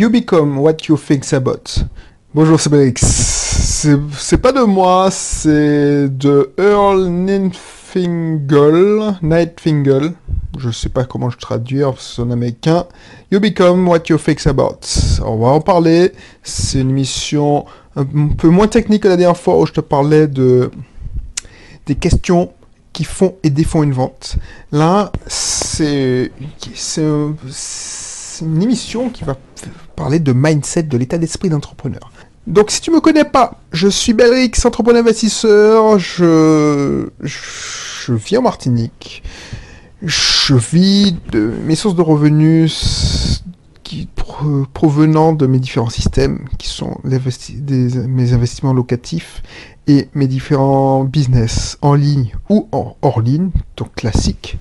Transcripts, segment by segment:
You become what you think about. Bonjour, c'est Belix. C'est pas de moi, c'est de Earl Nightfingle. Nightfingle. Je sais pas comment je traduire, c'est en américain. You become what you think about. On va en parler. C'est une émission un peu moins technique que la dernière fois où je te parlais de des questions qui font et défont une vente. Là, c'est une émission qui va parler de mindset, de l'état d'esprit d'entrepreneur. Donc si tu me connais pas, je suis Belrix, entrepreneur investisseur, je, vis en Martinique, je vis de mes sources de revenus qui, provenant de mes différents systèmes, qui sont mes investissements locatifs et mes différents business en ligne ou en hors ligne, donc classique.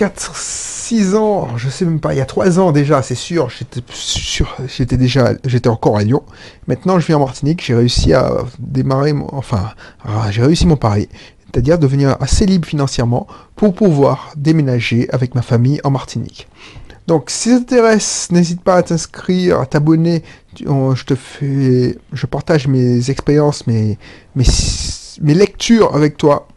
Il y a 4, 6 ans, je sais même pas, il y a 3 ans déjà, c'est sûr, j'étais déjà, j'étais encore à Lyon. Maintenant, je vis en Martinique, j'ai réussi à démarrer, mon, enfin, j'ai réussi mon pari, c'est-à-dire devenir assez libre financièrement pour pouvoir déménager avec ma famille en Martinique. Donc, si ça t'intéresse, n'hésite pas à t'inscrire, à t'abonner. Je te fais, je partage mes expériences, mes, mes lectures avec toi.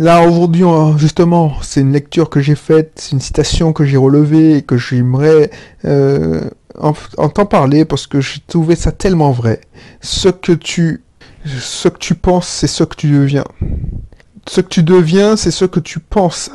Là, aujourd'hui, justement, c'est une lecture que j'ai faite, c'est une citation que j'ai relevée et que j'aimerais euh, en, t'en parler parce que j'ai trouvé ça tellement vrai. Ce que tu, ce que tu penses, c'est ce que tu deviens. Ce que tu deviens, c'est ce que tu penses.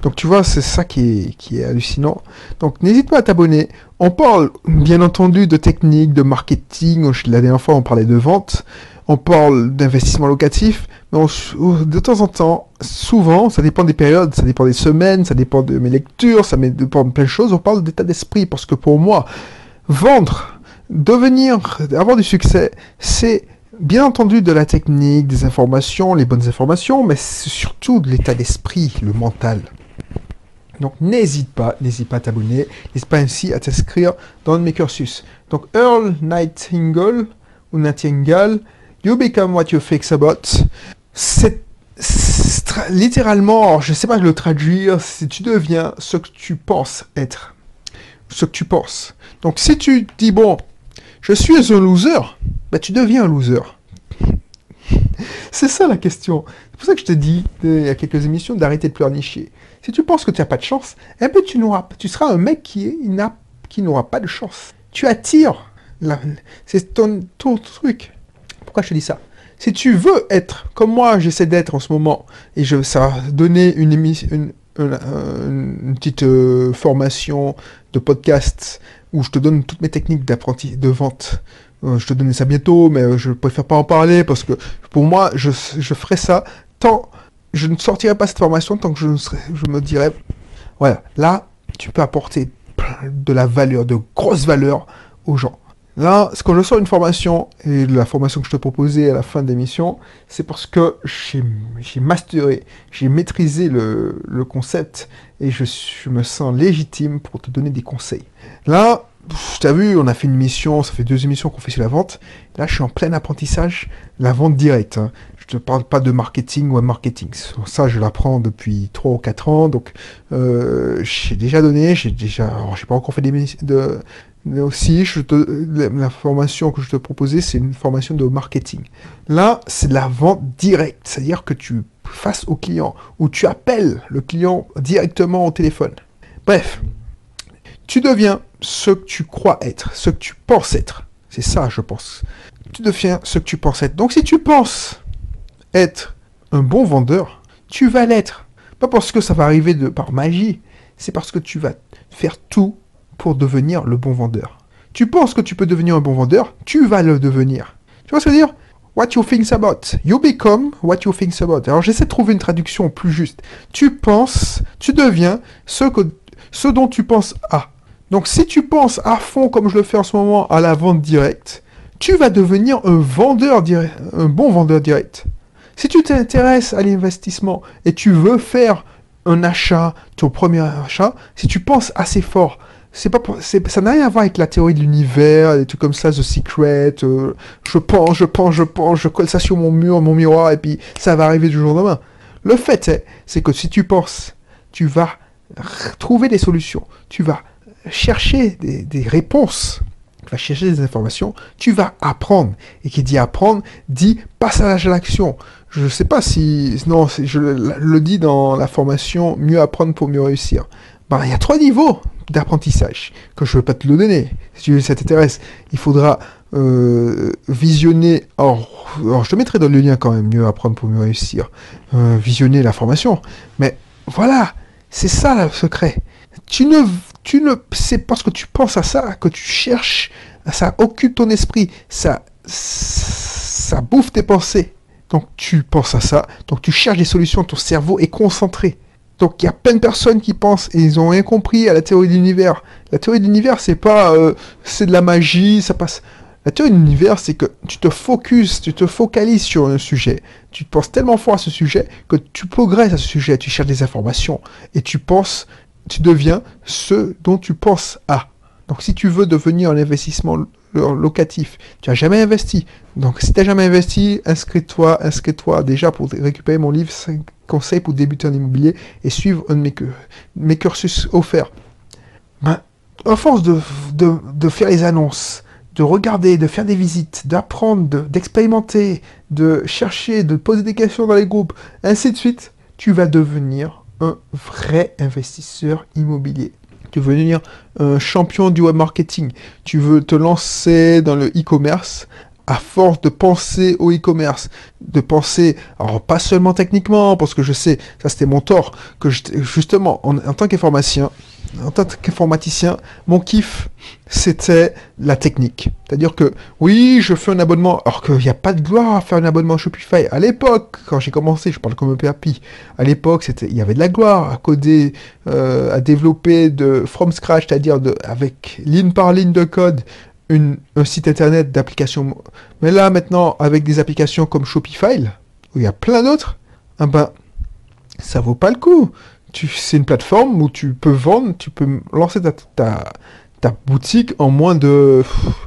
Donc tu vois, c'est ça qui est, qui est hallucinant. Donc n'hésite pas à t'abonner. On parle bien entendu de technique, de marketing. La dernière fois, on parlait de vente on parle d'investissement locatif, mais de temps en temps, souvent, ça dépend des périodes, ça dépend des semaines, ça dépend de mes lectures, ça dépend de plein de choses, on parle d'état d'esprit, parce que pour moi, vendre, devenir, avoir du succès, c'est bien entendu de la technique, des informations, les bonnes informations, mais c'est surtout de l'état d'esprit, le mental. Donc n'hésite pas, n'hésite pas à t'abonner, n'hésite pas ainsi à t'inscrire dans mes cursus. Donc Earl Nightingale, ou Nightingale, You become what you think about. C'est littéralement, alors je sais pas le traduire, c'est tu deviens ce que tu penses être. Ce que tu penses. Donc si tu dis, bon, je suis un loser, bah tu deviens un loser. c'est ça la question. C'est pour ça que je te dis, il y a quelques émissions, d'arrêter de pleurnicher. Si tu penses que tu n'as pas de chance, eh ben tu, tu seras un mec qui, qui n'aura pas de chance. Tu attires. c'est ton truc. Pourquoi je te dis ça? Si tu veux être comme moi, j'essaie d'être en ce moment, et je, ça va donner une, une, petite euh, formation de podcast où je te donne toutes mes techniques d'apprenti de vente. Euh, je te donne ça bientôt, mais je préfère pas en parler parce que pour moi, je, je ferai ça tant je ne sortirai pas cette formation tant que je, ne serai, je me dirais, voilà, là, tu peux apporter de la valeur, de grosses valeurs aux gens. Là, quand je sors une formation, et la formation que je te proposais à la fin de l'émission, c'est parce que j'ai masteré, j'ai maîtrisé le, concept, et je, me sens légitime pour te donner des conseils. Là, tu as vu, on a fait une mission, ça fait deux émissions qu'on fait sur la vente. Là, je suis en plein apprentissage, la vente directe. Hein. Je te parle pas de marketing ou marketing. Ça, je l'apprends depuis 3 ou 4 ans. Donc, euh, j'ai déjà donné, j'ai déjà, j'ai pas encore fait des, de, mais aussi, la formation que je te proposais, c'est une formation de marketing. Là, c'est de la vente directe, c'est-à-dire que tu fasses au client ou tu appelles le client directement au téléphone. Bref, tu deviens ce que tu crois être, ce que tu penses être. C'est ça, je pense. Tu deviens ce que tu penses être. Donc, si tu penses être un bon vendeur, tu vas l'être. Pas parce que ça va arriver de par magie, c'est parce que tu vas faire tout pour devenir le bon vendeur. Tu penses que tu peux devenir un bon vendeur, tu vas le devenir. Tu vois ce que je veux dire? What you think about. You become what you think about. Alors j'essaie de trouver une traduction plus juste. Tu penses, tu deviens ce, que, ce dont tu penses à. Donc si tu penses à fond comme je le fais en ce moment à la vente directe, tu vas devenir un vendeur direct, un bon vendeur direct. Si tu t'intéresses à l'investissement et tu veux faire un achat, ton premier achat, si tu penses assez fort c'est pas ça n'a rien à voir avec la théorie de l'univers, des trucs comme ça, The Secret, euh, je pense, je pense, je pense, je colle ça sur mon mur, mon miroir, et puis ça va arriver du jour au lendemain. Le fait, c'est que si tu penses, tu vas trouver des solutions, tu vas chercher des, réponses, tu vas chercher des informations, tu vas apprendre. Et qui dit apprendre, dit passage à l'action. Je ne sais pas si... Non, je le, dis dans la formation Mieux apprendre pour mieux réussir. Ben, il y a trois niveaux d'apprentissage que je ne veux pas te le donner. Si ça t'intéresse, il faudra euh, visionner. Alors, je te mettrai dans le lien quand même, mieux apprendre pour mieux réussir. Euh, visionner la formation. Mais voilà, c'est ça le secret. Tu ne, tu ne, c'est parce que tu penses à ça que tu cherches, ça occupe ton esprit, ça, ça bouffe tes pensées. Donc tu penses à ça, donc tu cherches des solutions, ton cerveau est concentré. Donc il y a plein de personnes qui pensent et ils ont rien compris à la théorie de l'univers. La théorie de l'univers, c'est pas, euh, c'est de la magie, ça passe. La théorie de l'univers, c'est que tu te focuses, tu te focalises sur un sujet. Tu penses tellement fort à ce sujet que tu progresses à ce sujet, tu cherches des informations et tu penses, tu deviens ce dont tu penses à. Donc si tu veux devenir un investissement locatif, tu n'as jamais investi. Donc si tu n'as jamais investi, inscris-toi, inscris-toi déjà pour récupérer mon livre 5 conseils pour débuter en immobilier et suivre un de mes, cursus offerts. Ben, force de faire les annonces, de regarder, de faire des visites, d'apprendre, d'expérimenter, de, chercher, de poser des questions dans les groupes, ainsi de suite, tu vas devenir un vrai investisseur immobilier. Tu veux devenir un champion du web marketing. Tu veux te lancer dans le e-commerce à force de penser au e-commerce, de penser, alors pas seulement techniquement, parce que je sais, ça c'était mon tort, que justement, en, tant qu'informaticien, en tant qu'informaticien, mon kiff, c'était la technique. C'est-à-dire que, oui, je fais un abonnement, alors qu'il n'y a pas de gloire à faire un abonnement Shopify. À l'époque, quand j'ai commencé, je parle comme un PHP, à l'époque, il y avait de la gloire à coder, euh, à développer de from scratch, c'est-à-dire avec ligne par ligne de code, un site internet d'application. Mais là, maintenant, avec des applications comme Shopify, où il y a plein d'autres, ah ben, ça vaut pas le coup. C'est une plateforme où tu peux vendre, tu peux lancer ta, ta, boutique en moins de...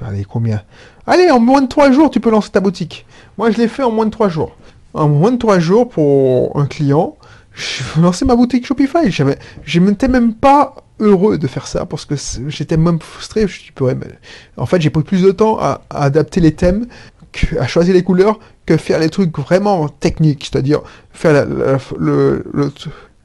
allez, combien? Allez, en moins de 3 jours, tu peux lancer ta boutique. Moi, je l'ai fait en moins de 3 jours. En moins de 3 jours pour un client, je lancer ma boutique Shopify. Je n'étais même pas heureux de faire ça parce que j'étais même frustré. En fait, j'ai pris plus de temps à, adapter les thèmes, à choisir les couleurs, que faire les trucs vraiment techniques, c'est-à-dire faire la, le,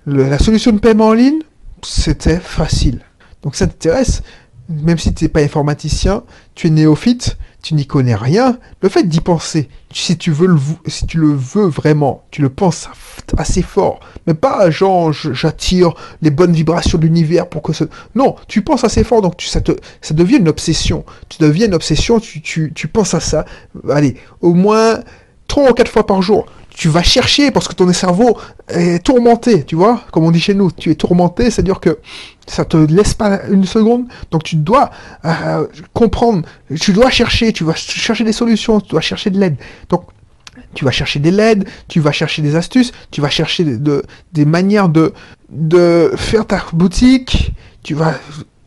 la solution de paiement en ligne. C'était facile. Donc ça t'intéresse, même si tu n'es pas informaticien, tu es néophyte, tu n'y connais rien, le fait d'y penser, si tu veux le, si tu le veux vraiment, tu le penses assez fort, mais pas genre j'attire les bonnes vibrations de l'univers pour que ce... Non, tu penses assez fort, donc ça, te, ça devient une obsession. Tu deviens une obsession, tu, tu, tu penses à ça. Allez, au moins trois ou quatre fois par jour tu vas chercher parce que ton cerveau est tourmenté, tu vois, comme on dit chez nous, tu es tourmenté, c'est-à-dire que ça te laisse pas une seconde, donc tu dois euh, comprendre, tu dois chercher, tu vas chercher des solutions, tu dois chercher de l'aide. Donc tu vas chercher des LED, tu vas chercher des astuces, tu vas chercher de, des manières de, de faire ta boutique, tu vas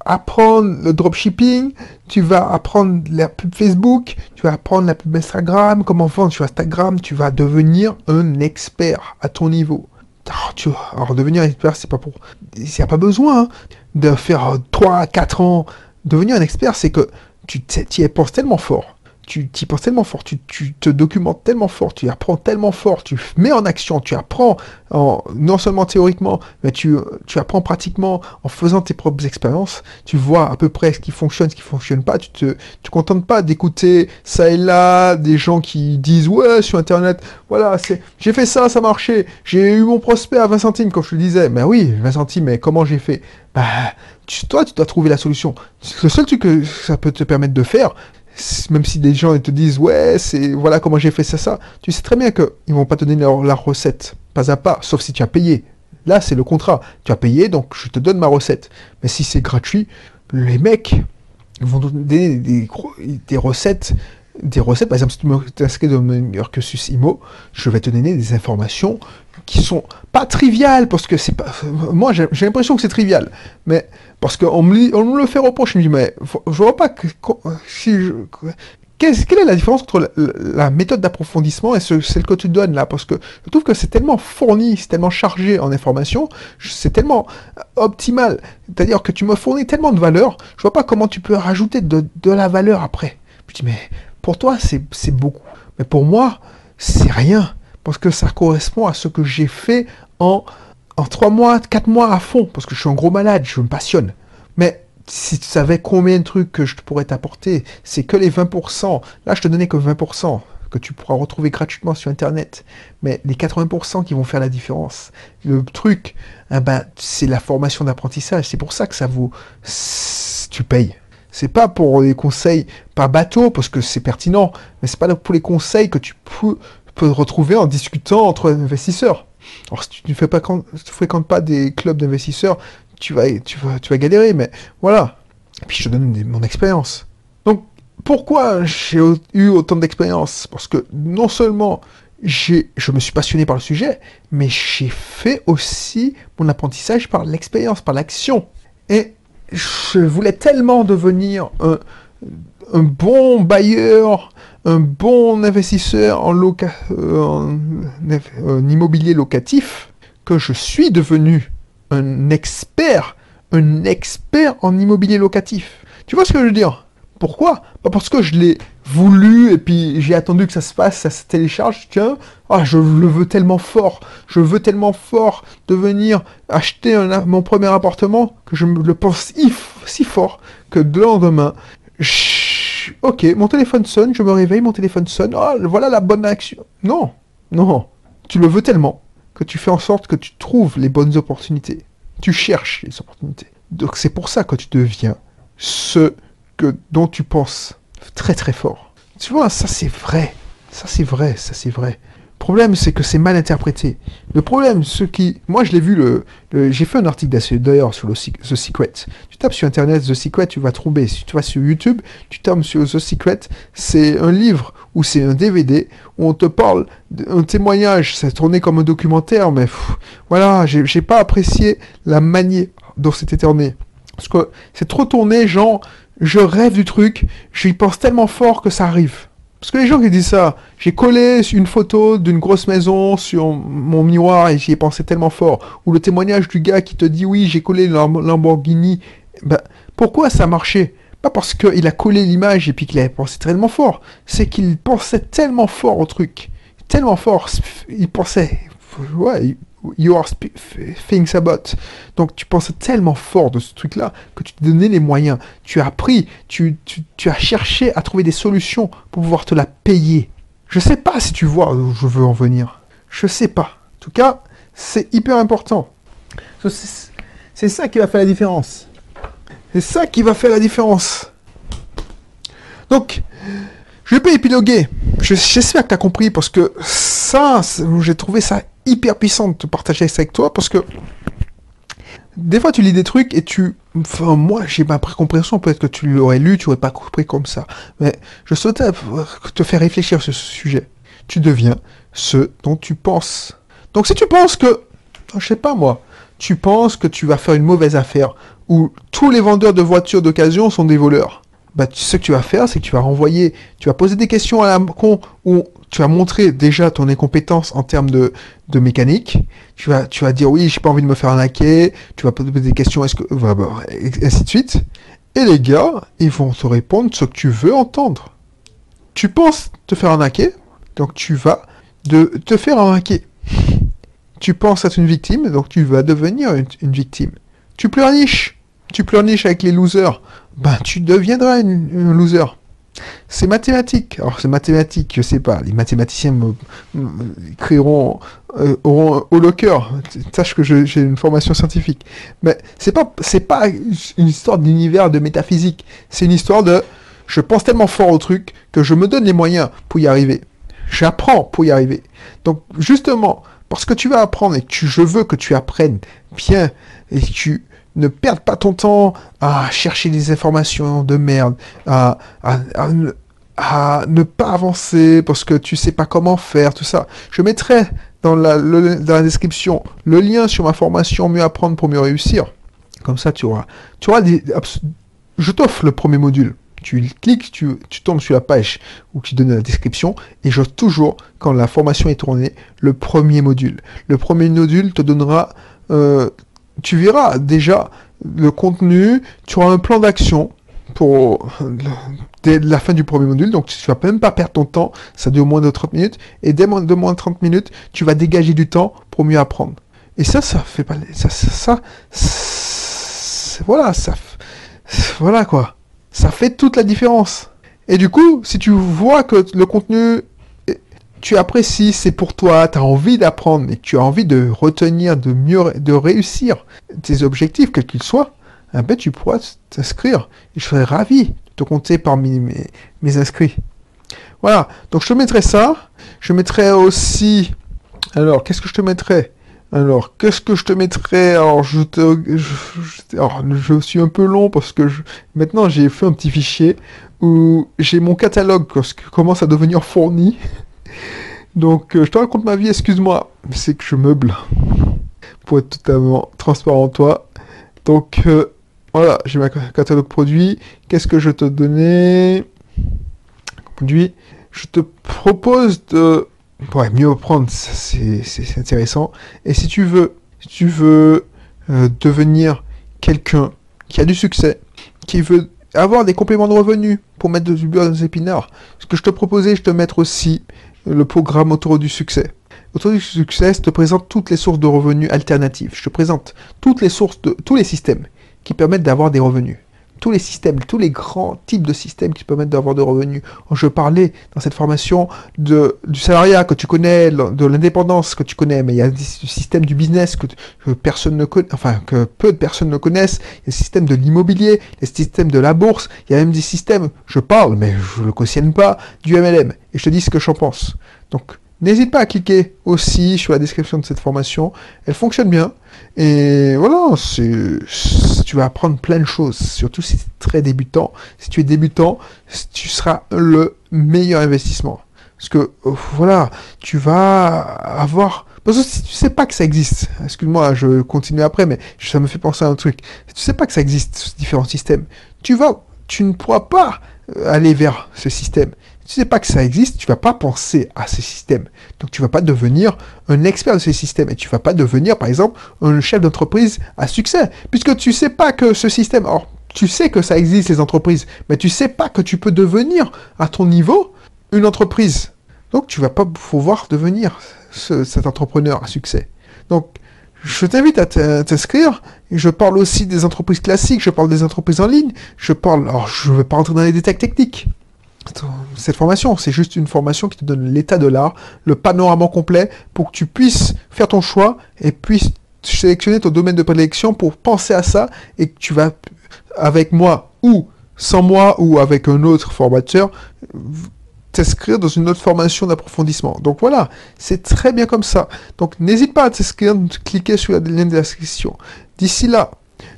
apprendre le dropshipping, tu vas apprendre la pub Facebook, tu vas apprendre la pub Instagram, comment vendre sur Instagram, tu vas devenir un expert à ton niveau. Alors, tu, alors devenir un expert, c'est pas pour... Il n'y a pas besoin hein, de faire 3 4 ans. Devenir un expert, c'est que tu y penses tellement fort tu t'y penses tellement fort, tu, te documentes tellement fort, tu apprends tellement fort, tu mets en action, tu apprends en, non seulement théoriquement, mais tu, tu apprends pratiquement en faisant tes propres expériences, tu vois à peu près ce qui fonctionne, ce qui fonctionne pas, tu te tu contentes pas d'écouter ça et là des gens qui disent ouais sur internet, voilà, c'est j'ai fait ça, ça a marché, j'ai eu mon prospect à 20 centimes comme je le disais, ben oui, 20 centimes, mais comment j'ai fait? Bah toi tu dois trouver la solution. Le seul truc que ça peut te permettre de faire, même si des gens te disent ouais c'est voilà comment j'ai fait ça ça. Tu sais très bien qu'ils ils vont pas te donner la recette pas à pas sauf si tu as payé. Là c'est le contrat. Tu as payé donc je te donne ma recette. Mais si c'est gratuit les mecs vont te donner des, des, recettes des recettes. Par exemple si tu m'inscris dans mon cursus IMO je vais te donner des informations qui sont pas triviales parce que c'est pas moi j'ai l'impression que c'est trivial mais parce qu'on me, on me le fait reprocher, je me dis, mais je vois pas que, si quelle est la différence entre la, méthode d'approfondissement et celle que tu donnes là? Parce que je trouve que c'est tellement fourni, c'est tellement chargé en information, c'est tellement optimal. C'est-à-dire que tu me fournis tellement de valeur, je vois pas comment tu peux rajouter de, la valeur après. Je dis, mais pour toi, c'est beaucoup. Mais pour moi, c'est rien. Parce que ça correspond à ce que j'ai fait en, en 3 mois, 4 mois à fond. Parce que je suis un gros malade, je me passionne. Mais si tu savais combien de trucs que je pourrais t'apporter, c'est que les 20%. Là, je te donnais que 20% que tu pourras retrouver gratuitement sur Internet. Mais les 80% qui vont faire la différence. Le truc, eh ben, c'est la formation d'apprentissage. C'est pour ça que ça vaut... Tu payes. C'est pas pour les conseils par bateau, parce que c'est pertinent, mais c'est pas pour les conseils que tu peux, peux retrouver en discutant entre investisseurs. Alors, si tu ne fais pas, fréquentes pas des clubs d'investisseurs, tu vas, tu, vas, tu vas galérer, mais voilà. Et puis je te donne mon expérience. Donc, pourquoi j'ai eu autant d'expérience? Parce que non seulement je me suis passionné par le sujet, mais j'ai fait aussi mon apprentissage par l'expérience, par l'action. Et je voulais tellement devenir un, un bon bailleur, un bon investisseur en, loca, euh, en immobilier locatif que je suis devenu un expert, un expert en immobilier locatif. Tu vois ce que je veux dire? Pourquoi? Pas parce que je l'ai voulu et puis j'ai attendu que ça se passe, ça se télécharge, tiens, ah, je le veux tellement fort, je veux tellement fort de venir acheter mon premier appartement que je le pense si, fort que le lendemain, ok, mon téléphone sonne, je me réveille, mon téléphone sonne, ah, voilà la bonne action. Non, non, tu le veux tellement que tu fais en sorte que tu trouves les bonnes opportunités. Tu cherches les opportunités. Donc c'est pour ça que tu deviens ce que dont tu penses très très fort. Tu vois, ça c'est vrai. Ça c'est vrai, ça c'est vrai. Problème, c'est que c'est mal interprété. Le problème, ce qui... Moi, je l'ai vu, le, j'ai fait un article d'ailleurs sur le, The Secret. Tu tapes sur Internet The Secret, tu vas trouver. Si tu vas sur YouTube, tu tapes sur The Secret. C'est un livre ou c'est un DVD où on te parle d'un témoignage. C'est tourné comme un documentaire, mais voilà, j'ai pas apprécié la manière dont c'était tourné. Parce que c'est trop tourné, genre, je rêve du truc, j'y pense tellement fort que ça arrive. Parce que les gens qui disent ça, j'ai collé une photo d'une grosse maison sur mon miroir et j'y ai pensé tellement fort. Ou le témoignage du gars qui te dit oui, j'ai collé Lamborghini. Ben, pourquoi ça marchait? Pas parce qu'il a collé l'image et puis qu'il avait pensé tellement fort. C'est qu'il pensait tellement fort au truc. Tellement fort. Il pensait. Ouais, you are things about. Donc tu penses tellement fort de ce truc-là que tu te donnais les moyens. Tu as appris, tu, tu, as cherché à trouver des solutions pour pouvoir te la payer. Je sais pas si tu vois où je veux en venir. Je sais pas. En tout cas, c'est hyper important. C'est ça qui va faire la différence. C'est ça qui va faire la différence. Donc, je vais pas épiloguer. J'espère que tu as compris parce que ça, j'ai trouvé ça hyper puissant de te partager ça avec toi parce que des fois tu lis des trucs et tu enfin moi j'ai ma précompréhension. Peut-être que tu l'aurais lu tu aurais pas compris comme ça. Mais je souhaitais te faire réfléchir sur ce sujet. Tu deviens ce dont tu penses. Donc si tu penses que je sais pas moi tu penses que tu vas faire une mauvaise affaire où tous les vendeurs de voitures d'occasion sont des voleurs bah, ce que tu vas faire, c'est que tu vas renvoyer, tu vas poser des questions à la con où tu vas montrer déjà ton incompétence en termes de, mécanique. Tu vas, tu dire oui, j'ai pas envie de me faire arnaquer. Tu vas poser des questions, est-ce que, bah, bah, et ainsi de suite. Et les gars, ils vont te répondre ce que tu veux entendre. Tu penses te faire arnaquer, donc tu vas de te faire arnaquer. Tu penses être une victime, donc tu vas devenir une, victime. Tu pleurniches, tu pleurniches avec les losers, ben tu deviendras un loser. C'est mathématique. Alors c'est mathématique, je sais pas. Les mathématiciens me, créeront euh, auront au locker. Sache que j'ai une formation scientifique. Mais c'est pas c'est pas une histoire d'univers de métaphysique. C'est une histoire de je pense tellement fort au truc que je me donne les moyens pour y arriver. J'apprends pour y arriver. Donc justement parce que tu vas apprendre et que je veux que tu apprennes bien et que tu ne perds pas ton temps à chercher des informations de merde, à, ne pas avancer parce que tu sais pas comment faire, tout ça. Je mettrai dans la, dans la description le lien sur ma formation Mieux apprendre pour mieux réussir. Comme ça, tu auras, tu auras des, je t'offre le premier module. tu cliques, tu, tu tombes sur la page où tu donnes la description, et je toujours, quand la formation est tournée, le premier module. Le premier module te donnera, euh, tu verras déjà le contenu, tu auras un plan d'action pour dès la fin du premier module, donc tu vas même pas perdre ton temps, ça dure moins de 30 minutes, et dès moins de moins de 30 minutes, tu vas dégager du temps pour mieux apprendre. Et ça, ça fait pas, ça, ça voilà, ça, voilà quoi, ça fait toute la différence. Et du coup, si tu vois que le contenu, tu apprécies, c'est pour toi, tu as envie d'apprendre, mais tu as envie de retenir, de mieux, de réussir tes objectifs, quels qu'ils soient, eh ben, tu pourras t'inscrire. Je serais ravi de te compter parmi mes, inscrits. Voilà, donc je te mettrai ça. Je mettrai aussi... Alors, qu'est-ce que je te mettrai? Alors, qu'est-ce que je te mettrai? Alors, je te, je, suis un peu long parce que maintenant j'ai fait un petit fichier où j'ai mon catalogue qui commence à devenir fourni. Donc, euh, je te raconte ma vie, excuse-moi, c'est que je meuble pour être totalement transparent toi. Donc, euh, voilà, j'ai ma catalogue produit. Qu'est-ce que je te donnais Produit. Je te propose de ouais, mieux apprendre, c'est intéressant. Et si tu veux, si tu veux euh, devenir quelqu'un qui a du succès, qui veut avoir des compléments de revenus pour mettre du beurre dans les épinards, ce que je te proposais, je te mettre aussi le programme autour du succès. Autour du succès, je te présente toutes les sources de revenus alternatives. Je te présente toutes les sources de tous les systèmes qui permettent d'avoir des revenus tous les systèmes, tous les grands types de systèmes qui permettent d'avoir de revenus. Je parlais dans cette formation de, du salariat que tu connais, de l'indépendance que tu connais, mais il y a des systèmes du business que, personne ne connaît, enfin que peu de personnes ne connaissent. Il y a le système de l'immobilier, les systèmes de la bourse. Il y a même des systèmes, je parle, mais je le cautionne pas, du MLM. Et je te dis ce que j'en pense. Donc N'hésite pas à cliquer aussi sur la description de cette formation. Elle fonctionne bien. Et voilà, tu apprendre plein de choses. Surtout si tu es très débutant. Si tu es débutant, tu seras le meilleur investissement. Parce que, euh, voilà, tu vas avoir... Parce que si tu sais pas que ça existe, excuse-moi, je continue après, mais ça me fait penser à un truc. Si tu sais pas que ça existe, ces différents systèmes, tu vas, tu ne pourras pas aller vers ce système tu sais pas que ça existe, tu vas pas penser à ces systèmes. Donc tu vas pas devenir un expert de ces systèmes et tu vas pas devenir, par exemple, un chef d'entreprise à succès, puisque tu sais pas que ce système. Alors, tu sais que ça existe les entreprises, mais tu sais pas que tu peux devenir à ton niveau une entreprise. Donc tu vas pas pouvoir devenir cet entrepreneur à succès. Donc je t'invite à t'inscrire. Je parle aussi des entreprises classiques, je parle des entreprises en ligne, je parle. Alors je ne vais pas entrer dans les détails techniques cette formation. C'est juste une formation qui te donne l'état de l'art, le panorama complet pour que tu puisses faire ton choix et puisses sélectionner ton domaine de prédilection pour penser à ça et que tu vas, avec moi ou sans moi ou avec un autre formateur, t'inscrire dans une autre formation d'approfondissement. Donc voilà, c'est très bien comme ça. Donc n'hésite pas à t'inscrire, cliquer sur la lien de description. D'ici là,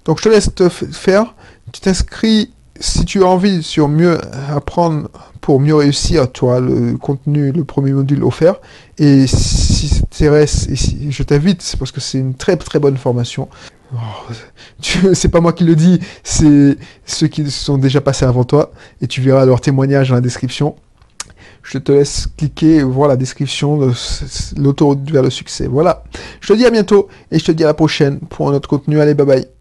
donc je te laisse te faire. Tu t'inscris si tu as envie sur mieux apprendre pour mieux réussir, auras le contenu, le premier module offert. Et si ça t'intéresse, je t'invite, c'est parce que c'est une très très bonne formation. Oh, c'est pas moi qui le dis, c'est ceux qui sont déjà passés avant toi. Et tu verras leur témoignage dans la description. Je te laisse cliquer voir la description de l'autoroute vers le succès. Voilà. Je te dis à bientôt et je te dis à la prochaine pour un autre contenu. Allez, bye bye.